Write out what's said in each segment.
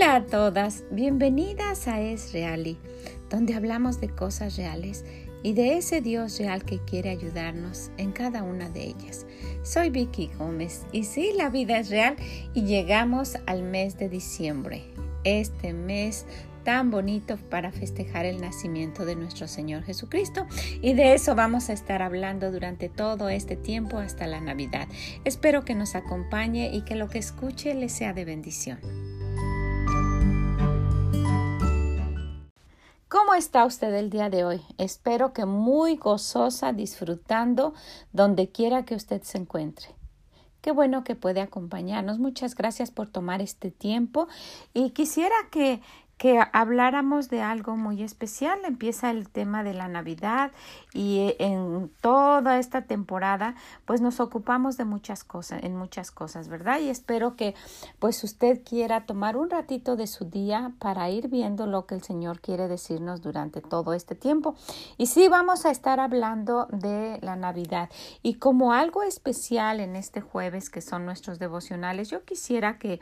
Hola a todas, bienvenidas a Es Reali, donde hablamos de cosas reales y de ese Dios real que quiere ayudarnos en cada una de ellas. Soy Vicky Gómez y sí, la vida es real y llegamos al mes de diciembre, este mes tan bonito para festejar el nacimiento de nuestro Señor Jesucristo. Y de eso vamos a estar hablando durante todo este tiempo hasta la Navidad. Espero que nos acompañe y que lo que escuche le sea de bendición. ¿Cómo está usted el día de hoy? Espero que muy gozosa, disfrutando donde quiera que usted se encuentre. Qué bueno que puede acompañarnos. Muchas gracias por tomar este tiempo y quisiera que, que habláramos de algo muy especial. Empieza el tema de la Navidad y en toda esta temporada pues nos ocupamos de muchas cosas, en muchas cosas, ¿verdad? Y espero que pues usted quiera tomar un ratito de su día para ir viendo lo que el Señor quiere decirnos durante todo este tiempo. Y sí, vamos a estar hablando de la Navidad y como algo especial en este jueves que son nuestros devocionales, yo quisiera que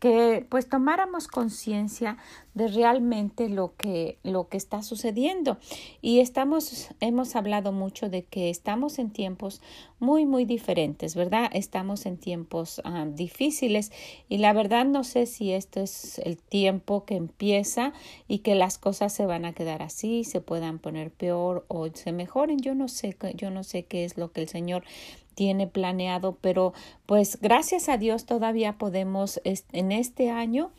que pues tomáramos conciencia de realmente lo que lo que está sucediendo. Y estamos hemos hablado mucho de que estamos en tiempos muy muy diferentes verdad estamos en tiempos ah, difíciles. Y la verdad no sé si esto es el tiempo que empieza y que las cosas se van a quedar así se puedan poner peor o se mejoren. Yo no sé yo no sé qué es lo que el señor tiene planeado, pero pues gracias a Dios todavía podemos en este año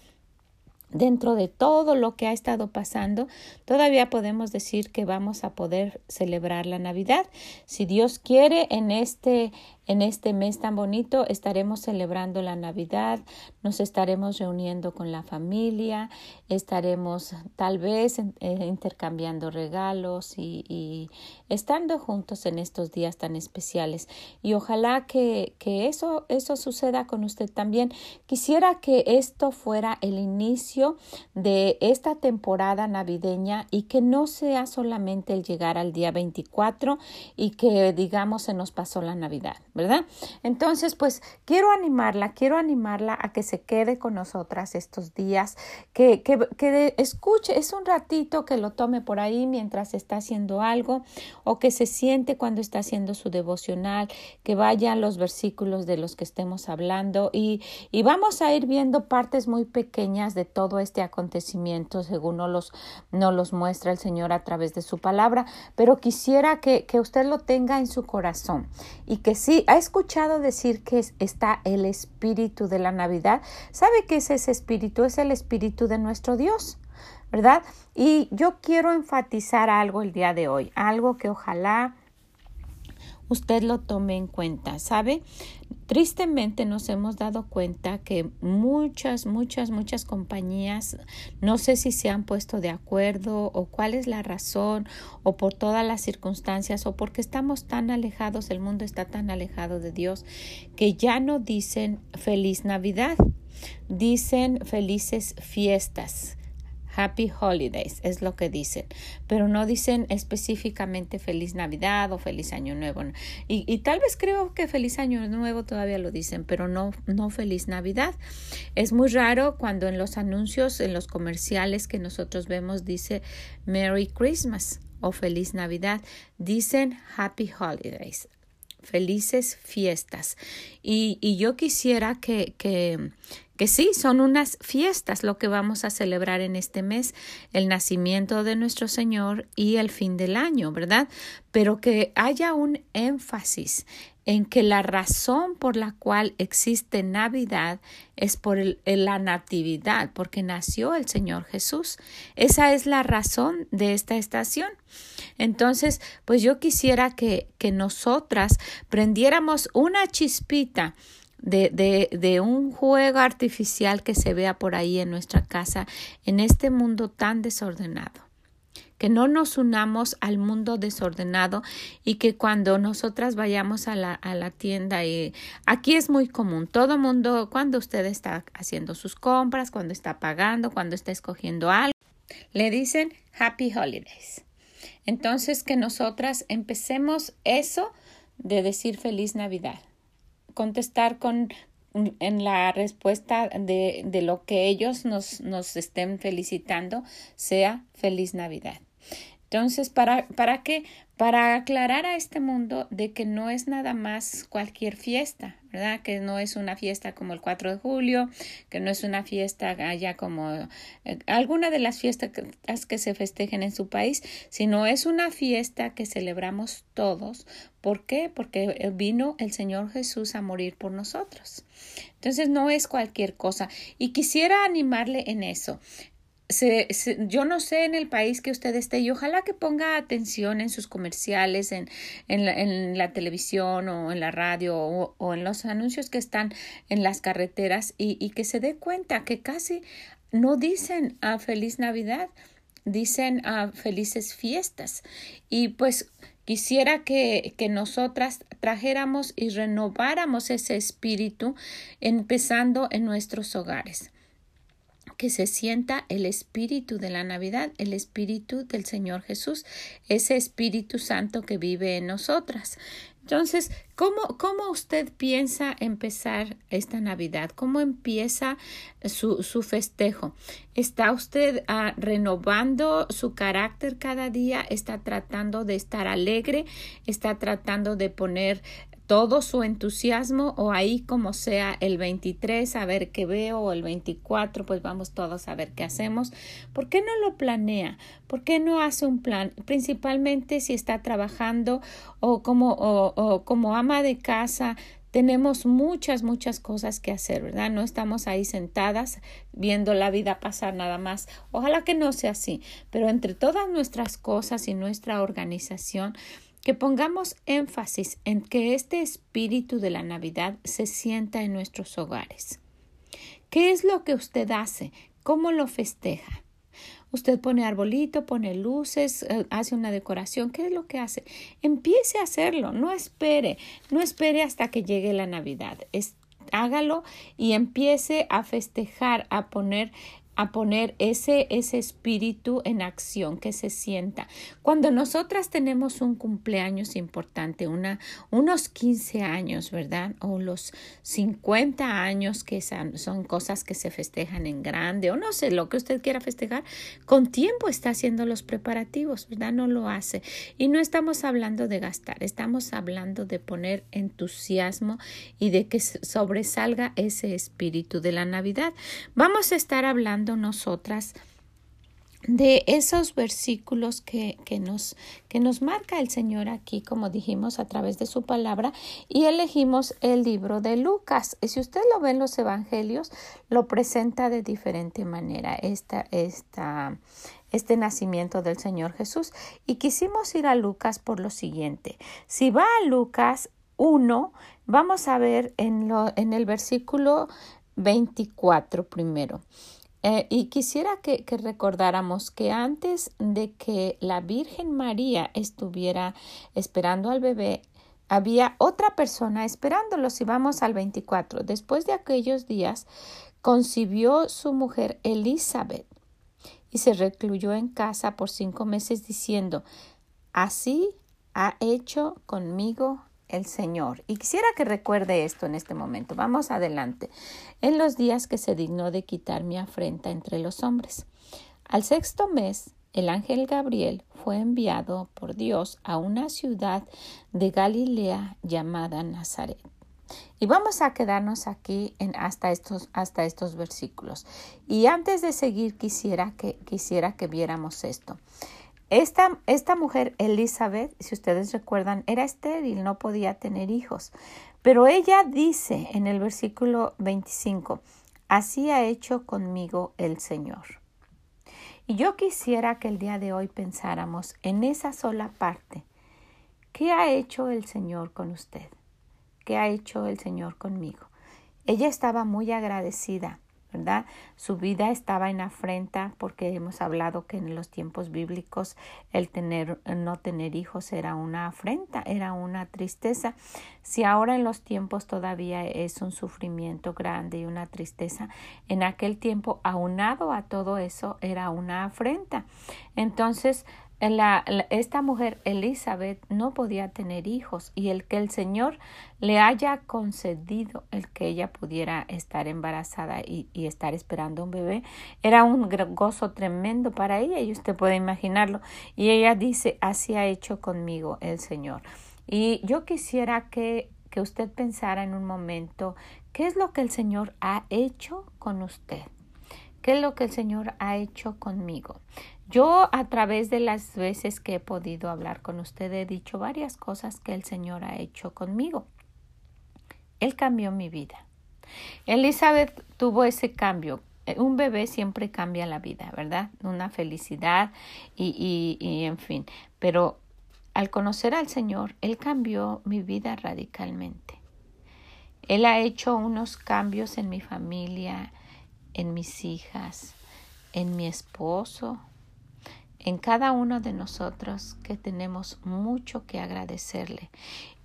dentro de todo lo que ha estado pasando, todavía podemos decir que vamos a poder celebrar la Navidad. Si Dios quiere, en este en este mes tan bonito estaremos celebrando la Navidad, nos estaremos reuniendo con la familia, estaremos tal vez eh, intercambiando regalos y, estando juntos en estos días tan especiales. Y ojalá que, que eso, eso suceda con usted también. Quisiera que esto fuera el inicio de esta temporada navideña y que no sea solamente el llegar al día 24 y que digamos se nos pasó la Navidad. ¿Verdad? Entonces, pues quiero animarla, quiero animarla a que se quede con nosotras estos días, que, que, que escuche, es un ratito que lo tome por ahí mientras está haciendo algo o que se siente cuando está haciendo su devocional, que vaya los versículos de los que estemos hablando y, y vamos a ir viendo partes muy pequeñas de todo este acontecimiento según nos los, no los muestra el Señor a través de su palabra, pero quisiera que, que usted lo tenga en su corazón y que sí, ha escuchado decir que está el espíritu de la Navidad, ¿sabe qué es ese espíritu? Es el espíritu de nuestro Dios. ¿Verdad? Y yo quiero enfatizar algo el día de hoy, algo que ojalá usted lo tome en cuenta, ¿sabe? Tristemente nos hemos dado cuenta que muchas, muchas, muchas compañías, no sé si se han puesto de acuerdo o cuál es la razón o por todas las circunstancias o porque estamos tan alejados, el mundo está tan alejado de Dios, que ya no dicen feliz Navidad, dicen felices fiestas. Happy Holidays es lo que dicen, pero no dicen específicamente feliz Navidad o feliz Año Nuevo. Y, tal vez creo que feliz Año Nuevo todavía lo dicen, pero no, no feliz Navidad. Es muy raro cuando en los anuncios, en los comerciales que nosotros vemos dice Merry Christmas o feliz Navidad. Dicen Happy Holidays felices fiestas. Y, y yo quisiera que, que, que sí, son unas fiestas lo que vamos a celebrar en este mes, el nacimiento de nuestro Señor y el fin del año, ¿verdad? Pero que haya un énfasis en que la razón por la cual existe Navidad es por la natividad, porque nació el Señor Jesús. Esa es la razón de esta estación. Entonces, pues yo quisiera que, que nosotras prendiéramos una chispita de, de, un juego artificial que se vea por ahí en nuestra casa, en este mundo tan desordenado. Que no nos unamos al mundo desordenado y que cuando nosotras vayamos a la, a la tienda y aquí es muy común, todo mundo, cuando usted está haciendo sus compras, cuando está pagando, cuando está escogiendo algo, le dicen Happy Holidays. Entonces que nosotras empecemos eso de decir feliz Navidad contestar con en la respuesta de, de lo que ellos nos, nos estén felicitando sea feliz Navidad. Entonces, ¿para, ¿para qué? Para aclarar a este mundo de que no es nada más cualquier fiesta, ¿verdad? Que no es una fiesta como el 4 de julio, que no es una fiesta allá como eh, alguna de las fiestas que se festejen en su país, sino es una fiesta que celebramos todos. ¿Por qué? Porque eh, vino el Señor Jesús a morir por nosotros. Entonces no es cualquier cosa. Y quisiera animarle en eso yo no sé en el país que usted esté y ojalá que ponga atención en sus comerciales, en, en, la, televisión o en la radio o, en los anuncios que están en las carreteras y, que se dé cuenta que casi no dicen a feliz Navidad, dicen a felices fiestas. Y pues quisiera que, que nosotras trajéramos y renováramos ese espíritu empezando en nuestros hogares que se sienta el espíritu de la Navidad, el espíritu del Señor Jesús, ese Espíritu Santo que vive en nosotras. Entonces, ¿cómo, ¿cómo, usted piensa empezar esta Navidad? ¿Cómo empieza su, su festejo? ¿Está usted ah, renovando su carácter cada día? ¿Está tratando de estar alegre? ¿Está tratando de poner todo su entusiasmo o ahí como sea el 23 a ver qué veo o el 24 pues vamos todos a ver qué hacemos. ¿Por qué no lo planea? ¿Por qué no hace un plan? Principalmente si está trabajando o como, o, como ama de casa tenemos muchas, muchas cosas que hacer, ¿verdad? No estamos ahí sentadas viendo la vida pasar nada más. Ojalá que no sea así, pero entre todas nuestras cosas y nuestra organización, que pongamos énfasis en que este espíritu de la Navidad se sienta en nuestros hogares. ¿Qué es lo que usted hace? ¿Cómo lo festeja? Usted pone arbolito, pone luces, eh, hace una decoración. ¿Qué es lo que hace? Empiece a hacerlo, no espere, no espere hasta que llegue la Navidad. hágalo y empiece a festejar, a poner a poner ese, ese espíritu en acción, que se sienta. Cuando nosotras tenemos un cumpleaños importante, una, unos 15 años, ¿verdad? O los 50 años, que son, son cosas que se festejan en grande, o no sé, lo que usted quiera festejar, con tiempo está haciendo los preparativos, ¿verdad? No lo hace. Y no estamos hablando de gastar, estamos hablando de poner entusiasmo y de que sobresalga ese espíritu de la Navidad. Vamos a estar hablando nosotras de esos versículos que, que, nos, que nos marca el Señor aquí, como dijimos, a través de su palabra, y elegimos el libro de Lucas. Y si usted lo ve en los evangelios, lo presenta de diferente manera, esta, esta, este nacimiento del Señor Jesús. Y quisimos ir a Lucas por lo siguiente. Si va a Lucas 1, vamos a ver en, lo, en el versículo 24 primero. Eh, y quisiera que, recordáramos que antes de que la Virgen María estuviera esperando al bebé, había otra persona esperándolo. Si vamos al 24, después de aquellos días, concibió su mujer Elizabeth y se recluyó en casa por cinco meses diciendo, así ha hecho conmigo el Señor. Y quisiera que recuerde esto en este momento. Vamos adelante. En los días que se dignó de quitar mi afrenta entre los hombres. Al sexto mes, el ángel Gabriel fue enviado por Dios a una ciudad de Galilea llamada Nazaret. Y vamos a quedarnos aquí en hasta estos, hasta estos versículos. Y antes de seguir quisiera que, quisiera que viéramos esto. Esta, esta mujer, Elizabeth, si ustedes recuerdan, era estéril, no podía tener hijos. Pero ella dice en el versículo 25, así ha hecho conmigo el Señor. Y yo quisiera que el día de hoy pensáramos en esa sola parte. ¿Qué ha hecho el Señor con usted? ¿Qué ha hecho el Señor conmigo? Ella estaba muy agradecida ¿verdad? Su vida estaba en afrenta porque hemos hablado que en los tiempos bíblicos el tener no tener hijos era una afrenta, era una tristeza. Si ahora en los tiempos todavía es un sufrimiento grande y una tristeza, en aquel tiempo aunado a todo eso era una afrenta. Entonces, esta mujer Elizabeth no podía tener hijos y el que el Señor le haya concedido el que ella pudiera estar embarazada y, y estar esperando un bebé era un gozo tremendo para ella y usted puede imaginarlo. Y ella dice, así ha hecho conmigo el Señor. Y yo quisiera que, que usted pensara en un momento qué es lo que el Señor ha hecho con usted. ¿Qué es lo que el Señor ha hecho conmigo? Yo a través de las veces que he podido hablar con usted he dicho varias cosas que el Señor ha hecho conmigo. Él cambió mi vida. Elizabeth tuvo ese cambio. Un bebé siempre cambia la vida, ¿verdad? Una felicidad y, y, y en fin. Pero al conocer al Señor, Él cambió mi vida radicalmente. Él ha hecho unos cambios en mi familia, en mis hijas, en mi esposo, en cada uno de nosotros que tenemos mucho que agradecerle.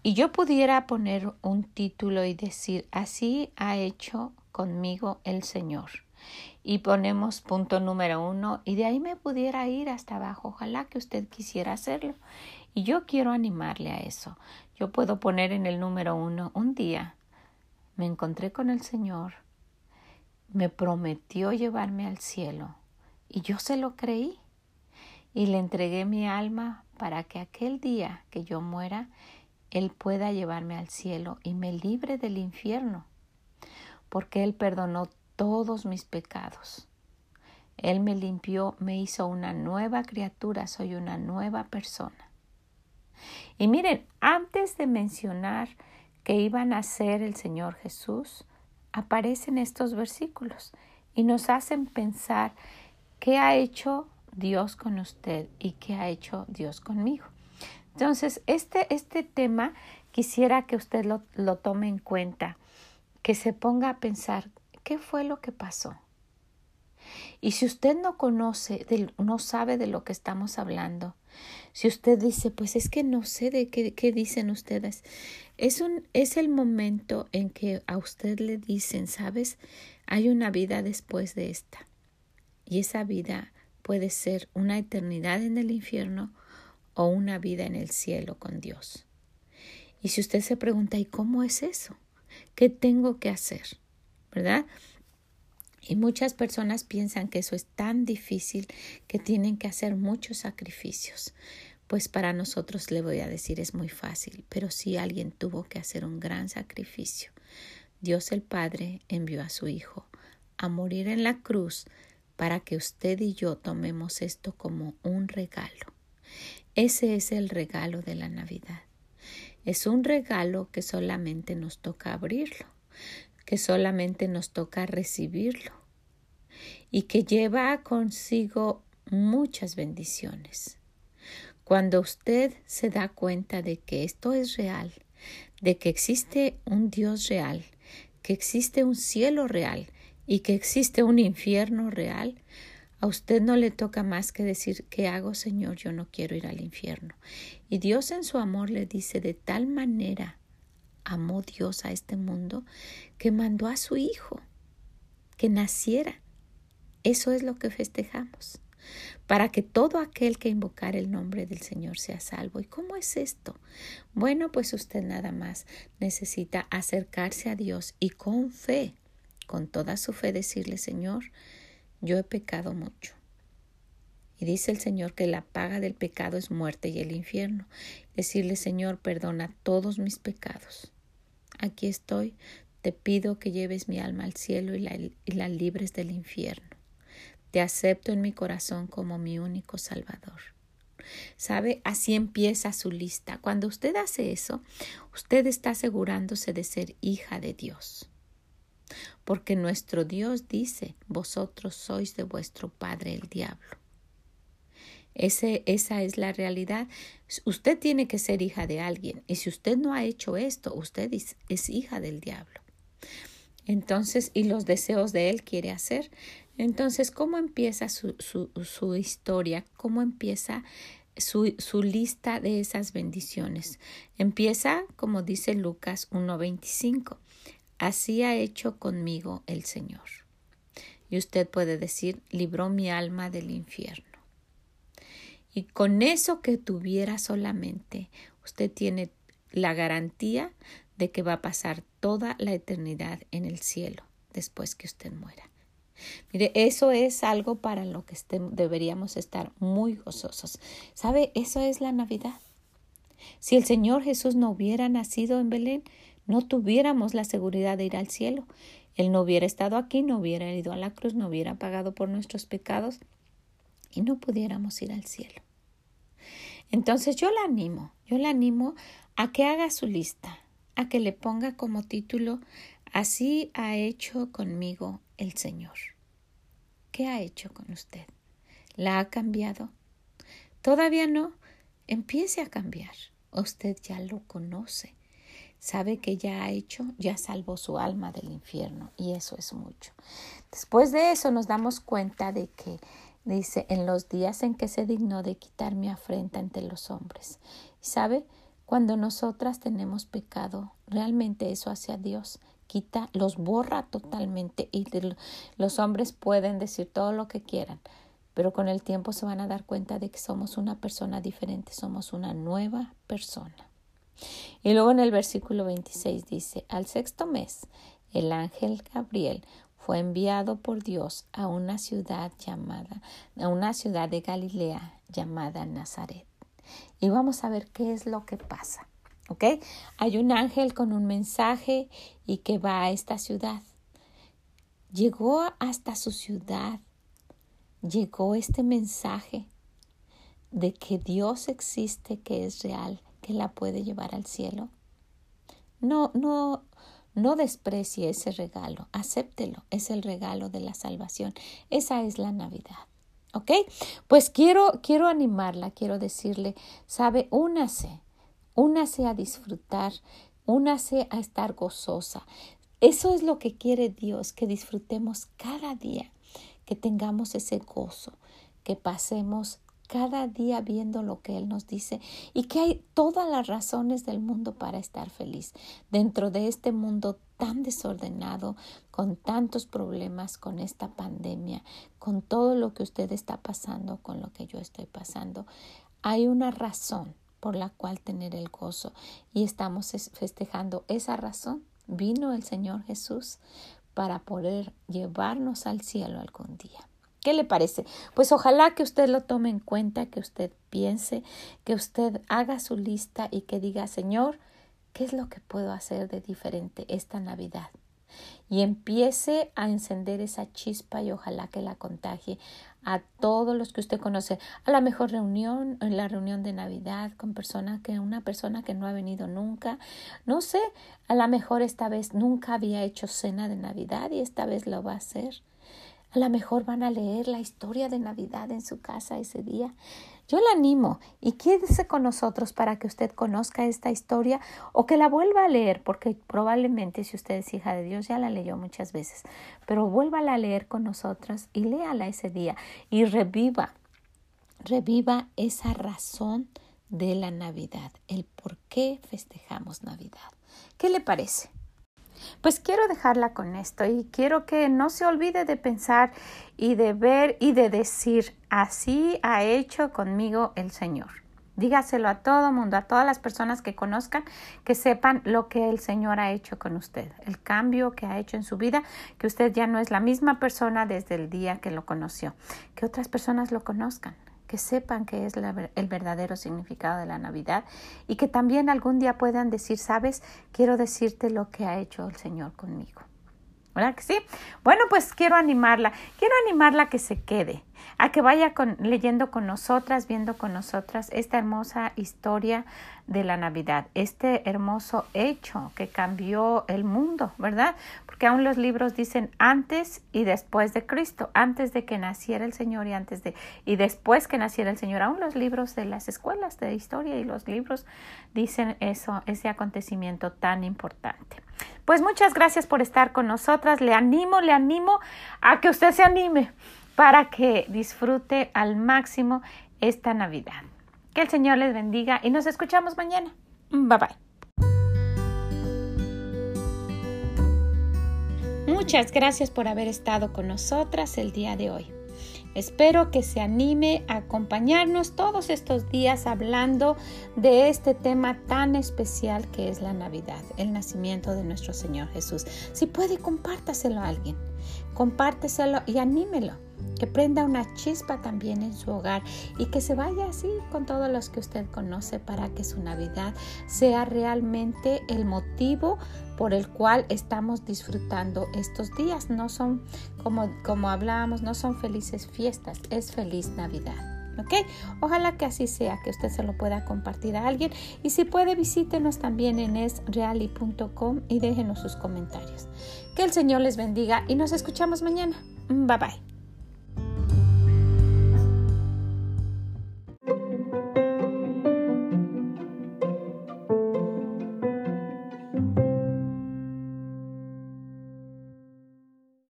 Y yo pudiera poner un título y decir, así ha hecho conmigo el Señor. Y ponemos punto número uno y de ahí me pudiera ir hasta abajo. Ojalá que usted quisiera hacerlo. Y yo quiero animarle a eso. Yo puedo poner en el número uno, un día me encontré con el Señor me prometió llevarme al cielo y yo se lo creí y le entregué mi alma para que aquel día que yo muera, Él pueda llevarme al cielo y me libre del infierno, porque Él perdonó todos mis pecados. Él me limpió, me hizo una nueva criatura, soy una nueva persona. Y miren, antes de mencionar que iban a ser el Señor Jesús, aparecen estos versículos y nos hacen pensar qué ha hecho Dios con usted y qué ha hecho Dios conmigo. Entonces, este, este tema quisiera que usted lo, lo tome en cuenta, que se ponga a pensar qué fue lo que pasó. Y si usted no conoce, no sabe de lo que estamos hablando, si usted dice, pues es que no sé de qué, qué dicen ustedes, es, un, es el momento en que a usted le dicen, sabes, hay una vida después de esta. Y esa vida puede ser una eternidad en el infierno o una vida en el cielo con Dios. Y si usted se pregunta, ¿y cómo es eso? ¿Qué tengo que hacer? ¿Verdad? Y muchas personas piensan que eso es tan difícil que tienen que hacer muchos sacrificios. Pues para nosotros le voy a decir es muy fácil, pero si alguien tuvo que hacer un gran sacrificio. Dios el Padre envió a su Hijo a morir en la cruz para que usted y yo tomemos esto como un regalo. Ese es el regalo de la Navidad. Es un regalo que solamente nos toca abrirlo, que solamente nos toca recibirlo y que lleva consigo muchas bendiciones. Cuando usted se da cuenta de que esto es real, de que existe un Dios real, que existe un cielo real y que existe un infierno real, a usted no le toca más que decir, ¿qué hago, Señor? Yo no quiero ir al infierno. Y Dios en su amor le dice, de tal manera amó Dios a este mundo que mandó a su Hijo que naciera. Eso es lo que festejamos para que todo aquel que invocar el nombre del Señor sea salvo. ¿Y cómo es esto? Bueno, pues usted nada más necesita acercarse a Dios y con fe, con toda su fe decirle, Señor, yo he pecado mucho. Y dice el Señor que la paga del pecado es muerte y el infierno. Decirle, Señor, perdona todos mis pecados. Aquí estoy, te pido que lleves mi alma al cielo y la, libres del infierno. Te acepto en mi corazón como mi único Salvador. ¿Sabe? Así empieza su lista. Cuando usted hace eso, usted está asegurándose de ser hija de Dios. Porque nuestro Dios dice, vosotros sois de vuestro padre el diablo. Esa es la realidad. Usted tiene que ser hija de alguien. Y si usted no ha hecho esto, usted es hija del diablo. Entonces, y los deseos de él quiere hacer. Entonces, ¿cómo empieza su historia? ¿Cómo empieza su, su, lista de esas bendiciones? Empieza, como dice Lucas 1.25. Así ha hecho conmigo el Señor. Y usted puede decir, libró mi alma del infierno. Y con eso que tuviera solamente, usted tiene la garantía de que va a pasar toda la eternidad en el cielo después que usted muera. Mire, eso es algo para lo que deberíamos estar muy gozosos. ¿Sabe? Eso es la Navidad. Si el Señor Jesús no hubiera nacido en Belén, no tuviéramos la seguridad de ir al cielo. Él no hubiera estado aquí, no hubiera ido a la cruz, no hubiera pagado por nuestros pecados y no pudiéramos ir al cielo. Entonces yo la animo, yo la animo a que haga su lista, a que le ponga como título Así ha hecho conmigo el Señor. ¿Qué ha hecho con usted? ¿La ha cambiado? Todavía no. Empiece a cambiar. Usted ya lo conoce. Sabe que ya ha hecho, ya salvó su alma del infierno y eso es mucho. Después de eso nos damos cuenta de que dice en los días en que se dignó de quitar mi afrenta entre los hombres. Y sabe, cuando nosotras tenemos pecado, realmente eso hacia Dios quita, los borra totalmente y los hombres pueden decir todo lo que quieran, pero con el tiempo se van a dar cuenta de que somos una persona diferente, somos una nueva persona. Y luego en el versículo 26 dice, al sexto mes, el ángel Gabriel fue enviado por Dios a una ciudad llamada, a una ciudad de Galilea llamada Nazaret. Y vamos a ver qué es lo que pasa. ¿Ok? Hay un ángel con un mensaje y que va a esta ciudad. Llegó hasta su ciudad. Llegó este mensaje de que Dios existe, que es real, que la puede llevar al cielo. No, no, no desprecie ese regalo, acéptelo, es el regalo de la salvación. Esa es la Navidad. ¿Ok? Pues quiero, quiero animarla, quiero decirle, sabe, únase, únase a disfrutar, únase a estar gozosa. Eso es lo que quiere Dios, que disfrutemos cada día, que tengamos ese gozo, que pasemos cada día viendo lo que Él nos dice y que hay todas las razones del mundo para estar feliz dentro de este mundo tan desordenado, con tantos problemas, con esta pandemia, con todo lo que usted está pasando, con lo que yo estoy pasando. Hay una razón por la cual tener el gozo y estamos festejando esa razón. Vino el Señor Jesús para poder llevarnos al cielo algún día. ¿Qué le parece? Pues ojalá que usted lo tome en cuenta, que usted piense, que usted haga su lista y que diga, Señor, ¿qué es lo que puedo hacer de diferente esta Navidad? y empiece a encender esa chispa y ojalá que la contagie a todos los que usted conoce, a la mejor reunión, en la reunión de Navidad con persona que una persona que no ha venido nunca, no sé, a lo mejor esta vez nunca había hecho cena de Navidad y esta vez lo va a hacer. A lo mejor van a leer la historia de Navidad en su casa ese día. Yo la animo y quédese con nosotros para que usted conozca esta historia o que la vuelva a leer, porque probablemente si usted es hija de Dios ya la leyó muchas veces, pero vuélvala a leer con nosotras y léala ese día y reviva, reviva esa razón de la Navidad, el por qué festejamos Navidad. ¿Qué le parece? Pues quiero dejarla con esto y quiero que no se olvide de pensar y de ver y de decir, así ha hecho conmigo el Señor. Dígaselo a todo mundo, a todas las personas que conozcan, que sepan lo que el Señor ha hecho con usted, el cambio que ha hecho en su vida, que usted ya no es la misma persona desde el día que lo conoció, que otras personas lo conozcan, que sepan que es el verdadero significado de la Navidad y que también algún día puedan decir, sabes, quiero decirte lo que ha hecho el Señor conmigo. ¿Verdad que sí? Bueno, pues quiero animarla, quiero animarla a que se quede, a que vaya con, leyendo con nosotras, viendo con nosotras esta hermosa historia de la Navidad, este hermoso hecho que cambió el mundo, ¿verdad? Porque aún los libros dicen antes y después de Cristo, antes de que naciera el Señor y antes de y después que naciera el Señor. Aún los libros de las escuelas de historia y los libros dicen eso, ese acontecimiento tan importante. Pues muchas gracias por estar con nosotras. Le animo, le animo a que usted se anime para que disfrute al máximo esta Navidad. Que el Señor les bendiga y nos escuchamos mañana. Bye bye. Muchas gracias por haber estado con nosotras el día de hoy. Espero que se anime a acompañarnos todos estos días hablando de este tema tan especial que es la Navidad, el nacimiento de nuestro Señor Jesús. Si puede, compártaselo a alguien, compárteselo y anímelo que prenda una chispa también en su hogar y que se vaya así con todos los que usted conoce para que su Navidad sea realmente el motivo por el cual estamos disfrutando estos días. No son, como, como hablábamos, no son felices fiestas, es feliz Navidad. ¿ok? Ojalá que así sea, que usted se lo pueda compartir a alguien y si puede visítenos también en esreali.com y déjenos sus comentarios. Que el Señor les bendiga y nos escuchamos mañana. Bye bye.